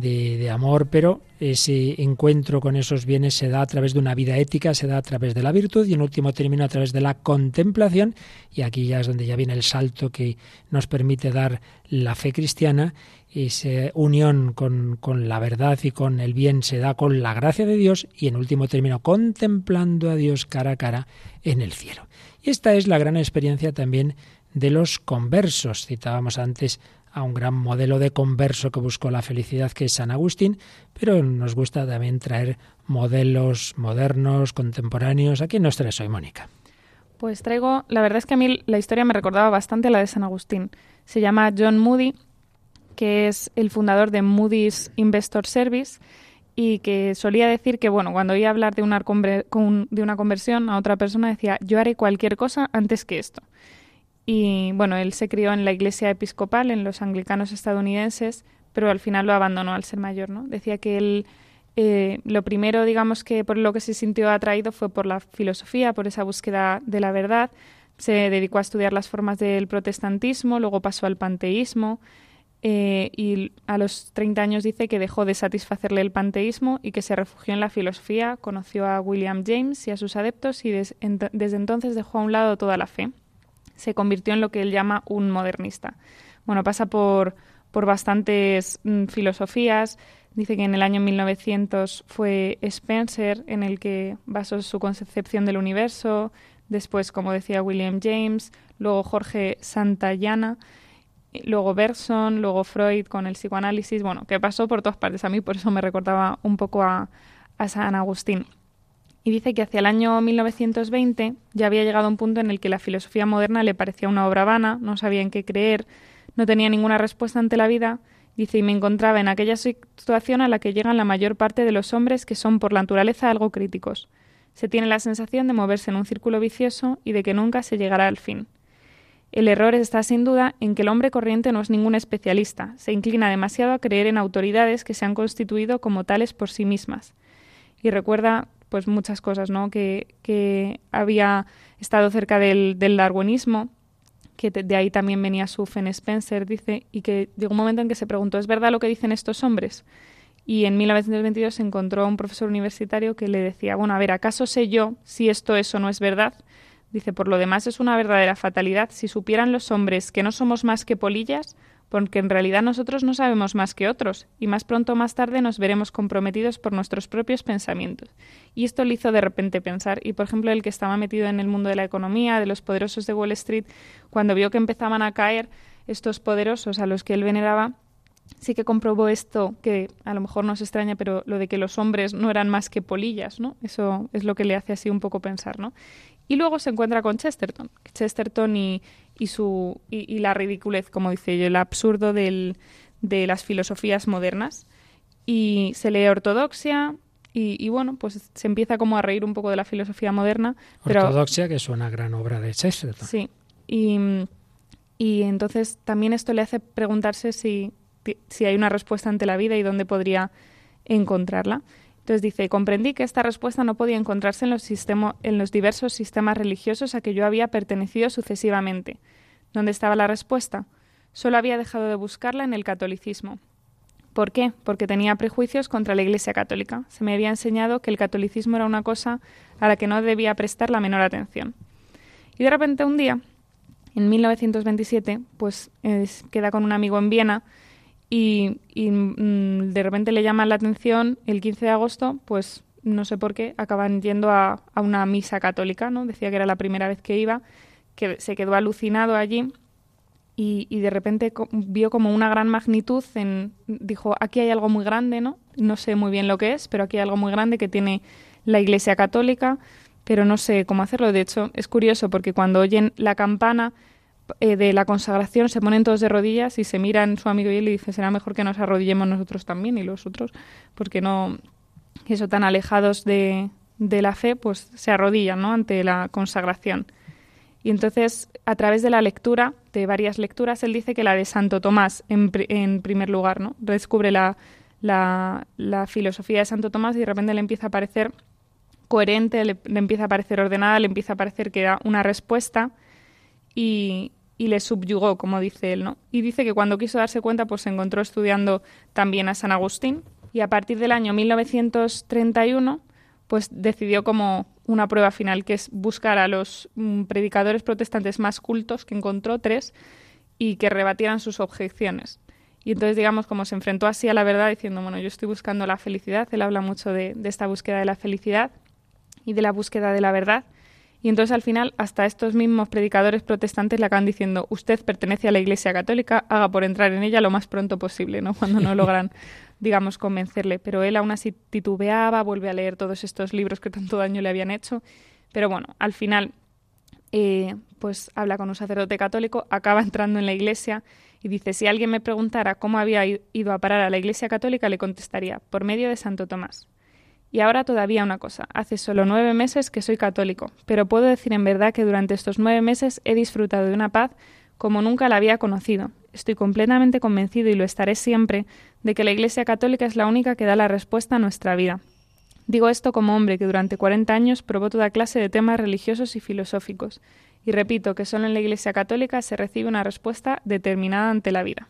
de, amor, pero ese encuentro con esos bienes se da a través de una vida ética, se da a través de la virtud y en último término a través de la contemplación. Y aquí ya es donde ya viene el salto que nos permite dar la fe cristiana. Esa unión con, con la verdad y con el bien se da con la gracia de Dios y en último término contemplando a Dios cara a cara en el cielo. Y esta es la gran experiencia también de los conversos. Citábamos antes a un gran modelo de converso que buscó la felicidad que es San Agustín, pero nos gusta también traer modelos modernos, contemporáneos. ¿A quién nos traes hoy, Mónica? Pues traigo, la verdad es que a mí la historia me recordaba bastante la de San Agustín. Se llama John Moody, que es el fundador de Moody's Investor Service y que solía decir que, bueno, cuando oía hablar de una, de una conversión a otra persona decía, yo haré cualquier cosa antes que esto. Y bueno, él se crió en la iglesia episcopal, en los anglicanos estadounidenses, pero al final lo abandonó al ser mayor, ¿no? Decía que él, eh, lo primero, digamos, que por lo que se sintió atraído fue por la filosofía, por esa búsqueda de la verdad. Se dedicó a estudiar las formas del protestantismo, luego pasó al panteísmo, eh, y a los 30 años dice que dejó de satisfacerle el panteísmo y que se refugió en la filosofía, conoció a William James y a sus adeptos y desde entonces dejó a un lado toda la fe se convirtió en lo que él llama un modernista. Bueno, pasa por, por bastantes mm, filosofías. Dice que en el año 1900 fue Spencer en el que basó su concepción del universo, después, como decía William James, luego Jorge Santayana, luego Bergson, luego Freud con el psicoanálisis, bueno, que pasó por todas partes. A mí por eso me recordaba un poco a, a San Agustín y dice que hacia el año 1920 ya había llegado un punto en el que la filosofía moderna le parecía una obra vana, no sabía en qué creer, no tenía ninguna respuesta ante la vida. Dice, y me encontraba en aquella situación a la que llegan la mayor parte de los hombres que son por naturaleza algo críticos. Se tiene la sensación de moverse en un círculo vicioso y de que nunca se llegará al fin. El error está sin duda en que el hombre corriente no es ningún especialista, se inclina demasiado a creer en autoridades que se han constituido como tales por sí mismas. Y recuerda pues muchas cosas, ¿no? Que, que había estado cerca del, del darwinismo, que de ahí también venía su Fen Spencer, dice, y que llegó un momento en que se preguntó, ¿es verdad lo que dicen estos hombres? Y en 1922 se encontró un profesor universitario que le decía, bueno, a ver, ¿acaso sé yo si esto eso no es verdad? Dice, por lo demás es una verdadera fatalidad. Si supieran los hombres que no somos más que polillas, porque en realidad nosotros no sabemos más que otros, y más pronto o más tarde nos veremos comprometidos por nuestros propios pensamientos. Y esto le hizo de repente pensar, y por ejemplo el que estaba metido en el mundo de la economía, de los poderosos de Wall Street, cuando vio que empezaban a caer estos poderosos a los que él veneraba, sí que comprobó esto que a lo mejor nos extraña, pero lo de que los hombres no eran más que polillas, ¿no? Eso es lo que le hace así un poco pensar, ¿no? Y luego se encuentra con Chesterton. Chesterton y, y, su, y, la ridiculez, como dice yo, el absurdo del, de las filosofías modernas. Y se lee ortodoxia, y, bueno, pues se empieza como a reír un poco de la filosofía moderna. Ortodoxia, que es una gran obra de Chesterton. Sí, y, y entonces también esto le hace preguntarse si, si hay una respuesta ante la vida y dónde podría encontrarla. Entonces dice, comprendí que esta respuesta no podía encontrarse en los, diversos sistemas religiosos a que yo había pertenecido sucesivamente. ¿Dónde estaba la respuesta? Solo había dejado de buscarla en el catolicismo. ¿Por qué? Porque tenía prejuicios contra la Iglesia católica. Se me había enseñado que el catolicismo era una cosa a la que no debía prestar la menor atención. Y de repente un día, en 1927, pues queda con un amigo en Viena y, mm, de repente le llama la atención el 15 de agosto, pues no sé por qué, acaban yendo a, una misa católica, ¿no? Decía que era la primera vez que iba, que se quedó alucinado allí y, y de repente vio como una gran magnitud, en, dijo, aquí hay algo muy grande, ¿no? No sé muy bien lo que es, pero aquí hay algo muy grande que tiene la Iglesia Católica, pero no sé cómo hacerlo. De hecho, es curioso porque cuando oyen la campana eh, de la consagración se ponen todos de rodillas y se miran su amigo y él y dice será mejor que nos arrodillemos nosotros también y los otros porque no eso tan alejados de, de la fe pues se arrodillan ¿no? ante la consagración y entonces a través de la lectura de varias lecturas, él dice que la de Santo Tomás, en, en primer lugar, ¿no? Descubre la, la, la, filosofía de Santo Tomás y de repente le empieza a parecer coherente, le, empieza a parecer ordenada, le empieza a parecer que da una respuesta y, y, le subyugó, como dice él, ¿no? Y dice que cuando quiso darse cuenta, pues se encontró estudiando también a San Agustín y a partir del año 1931, pues decidió como una prueba final, que es buscar a los mm, predicadores protestantes más cultos, que encontró tres, y que rebatieran sus objeciones. Y entonces, digamos, como se enfrentó así a la verdad, diciendo, bueno, yo estoy buscando la felicidad, él habla mucho de, de esta búsqueda de la felicidad y de la búsqueda de la verdad. Y entonces al final hasta estos mismos predicadores protestantes le acaban diciendo, usted pertenece a la Iglesia Católica, haga por entrar en ella lo más pronto posible, ¿no? Cuando no logran, digamos, convencerle. Pero él aún así titubeaba, vuelve a leer todos estos libros que tanto daño le habían hecho. Pero bueno, al final, eh, pues habla con un sacerdote católico, acaba entrando en la Iglesia y dice, si alguien me preguntara cómo había ido a parar a la Iglesia Católica, le contestaría, por medio de Santo Tomás. Y ahora todavía una cosa, hace solo nueve meses que soy católico, pero puedo decir en verdad que durante estos nueve meses he disfrutado de una paz como nunca la había conocido. Estoy completamente convencido, y lo estaré siempre, de que la Iglesia Católica es la única que da la respuesta a nuestra vida. Digo esto como hombre que durante cuarenta años probó toda clase de temas religiosos y filosóficos, y repito que solo en la Iglesia Católica se recibe una respuesta determinada ante la vida.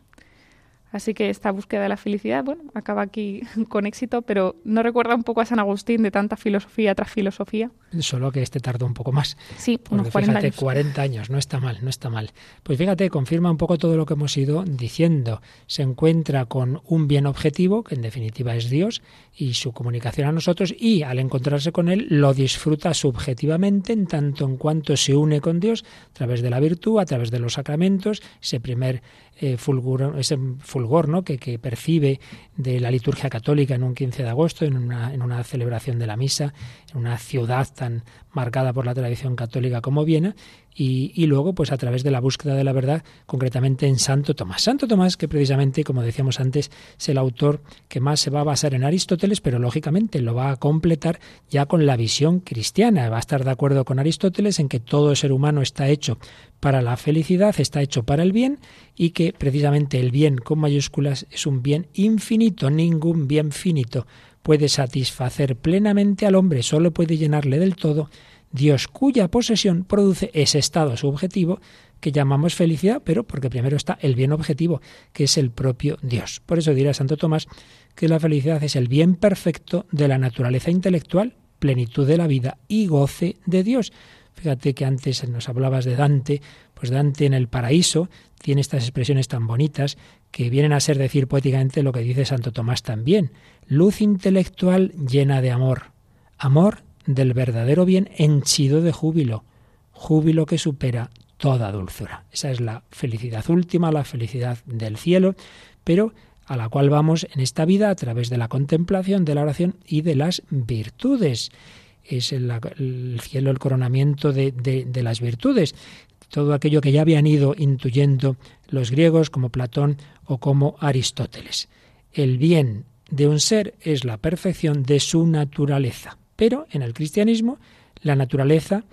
Así que esta búsqueda de la felicidad, bueno, acaba aquí con éxito, pero ¿no recuerda un poco a San Agustín de tanta filosofía tras filosofía? Solo que este tardó un poco más. Sí, unos 40 fíjate, 40 años, no está mal, no está mal. Pues fíjate, confirma un poco todo lo que hemos ido diciendo. Se encuentra con un bien objetivo, que en definitiva es Dios, y su comunicación a nosotros, y al encontrarse con Él lo disfruta subjetivamente en tanto en cuanto se une con Dios a través de la virtud, a través de los sacramentos, ese primer eh, ese fulgor ¿no? que, que, percibe de la liturgia católica en un 15 de agosto, en una, en una celebración de la misa, en una ciudad tan marcada por la tradición católica como Viena, y, luego, pues a través de la búsqueda de la verdad, concretamente en Santo Tomás. Santo Tomás, que precisamente, como decíamos antes, es el autor que más se va a basar en Aristóteles, pero lógicamente lo va a completar ya con la visión cristiana. Va a estar de acuerdo con Aristóteles en que todo ser humano está hecho para la felicidad, está hecho para el bien y que precisamente el bien con mayúsculas es un bien infinito, ningún bien finito puede satisfacer plenamente al hombre, solo puede llenarle del todo Dios cuya posesión produce ese estado subjetivo que llamamos felicidad, pero porque primero está el bien objetivo, que es el propio Dios. Por eso dirá Santo Tomás que la felicidad es el bien perfecto de la naturaleza intelectual, plenitud de la vida y goce de Dios. Fíjate que antes nos hablabas de Dante, pues Dante en el paraíso tiene estas expresiones tan bonitas que vienen a ser decir poéticamente lo que dice Santo Tomás también. Luz intelectual llena de amor. Amor del verdadero bien henchido de júbilo, júbilo que supera toda dulzura. Esa es la felicidad última, la felicidad del cielo, pero a la cual vamos en esta vida a través de la contemplación, de la oración y de las virtudes. Es el, cielo el coronamiento de, de las virtudes. Todo aquello que ya habían ido intuyendo los griegos como Platón o como Aristóteles. El bien de un ser es la perfección de su naturaleza. Pero en el cristianismo la naturaleza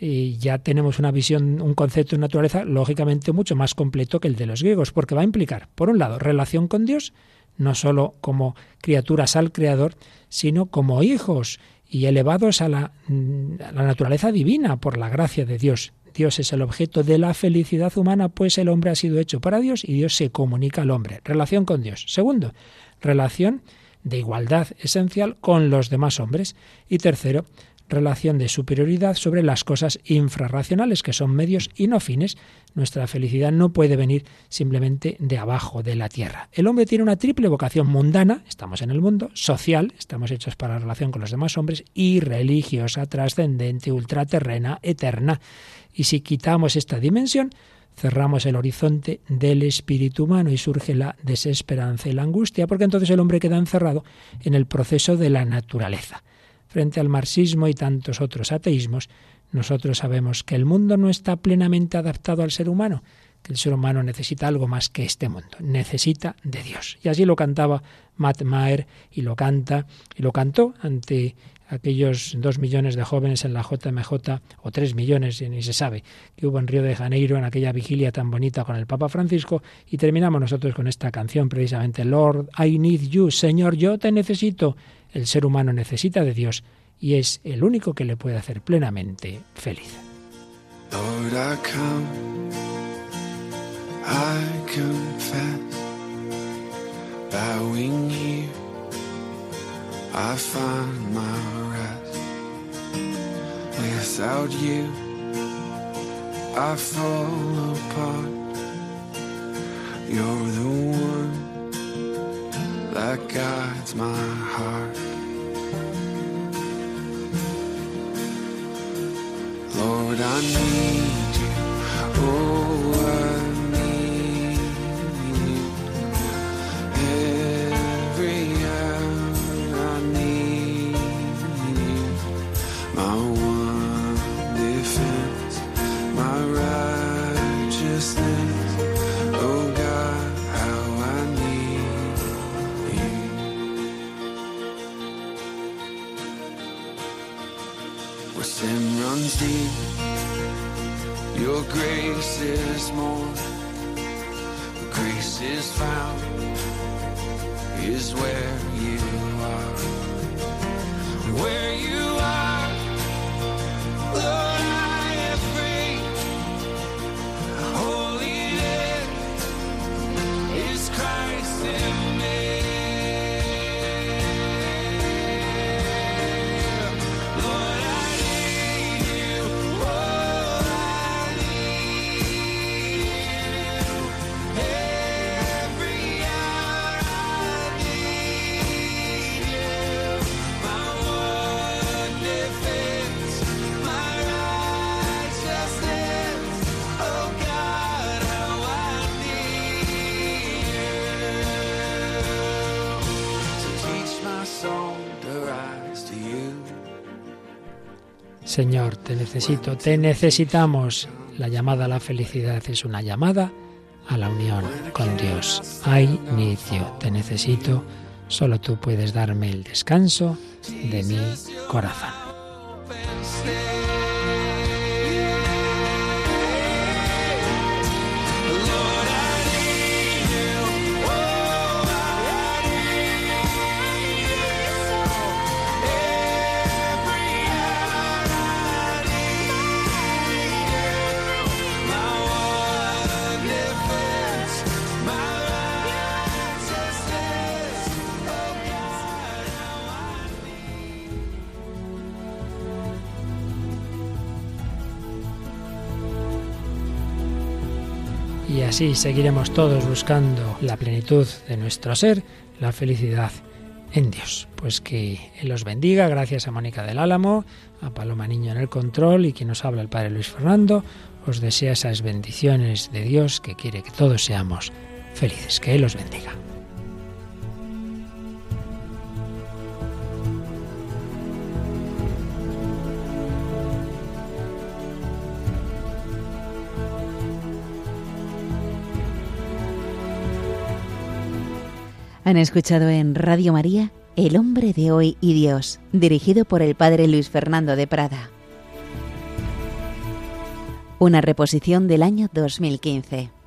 y ya tenemos una visión, un concepto de naturaleza lógicamente mucho más completo que el de los griegos, porque va a implicar, por un lado, relación con Dios, no sólo como criaturas al Creador, sino como hijos y elevados a la, a la naturaleza divina por la gracia de Dios. Dios es el objeto de la felicidad humana, pues el hombre ha sido hecho para Dios y Dios se comunica al hombre. Relación con Dios. Segundo, relación de igualdad esencial con los demás hombres. Y tercero, relación de superioridad sobre las cosas infrarracionales, que son medios y no fines. Nuestra felicidad no puede venir simplemente de abajo, de la tierra. El hombre tiene una triple vocación mundana, estamos en el mundo, social, estamos hechos para la relación con los demás hombres, y religiosa, trascendente, ultraterrena, eterna. Y si quitamos esta dimensión, cerramos el horizonte del espíritu humano y surge la desesperanza y la angustia, porque entonces el hombre queda encerrado en el proceso de la naturaleza. Frente al marxismo y tantos otros ateísmos, nosotros sabemos que el mundo no está plenamente adaptado al ser humano, que el ser humano necesita algo más que este mundo, necesita de Dios. Y así lo cantaba Matt Maher y lo canta y lo cantó ante aquellos dos millones de jóvenes en la JMJ, o tres millones, ni se sabe, que hubo en Río de Janeiro en aquella vigilia tan bonita con el Papa Francisco, y terminamos nosotros con esta canción precisamente, Lord, I need you, Señor, yo te necesito. El ser humano necesita de Dios y es el único que le puede hacer plenamente feliz. Lord, I come, I confess, bowing here, I find my rest. Without you, I fall apart. You're the one that guides my heart. Lord, I need you. Oh, I Señor, te necesito, te necesitamos. La llamada a la felicidad es una llamada a la unión con Dios. I need you, te necesito. Solo tú puedes darme el descanso de mi corazón. Así seguiremos todos buscando la plenitud de nuestro ser, la felicidad en Dios. Pues que Él los bendiga, gracias a Mónica del Álamo, a Paloma Niño en el control y quien nos habla el Padre Luis Fernando, os desea esas bendiciones de Dios que quiere que todos seamos felices. Que Él los bendiga. Han escuchado en Radio María El hombre de hoy y Dios, dirigido por el Padre Luis Fernando de Prada. Una reposición del año 2015.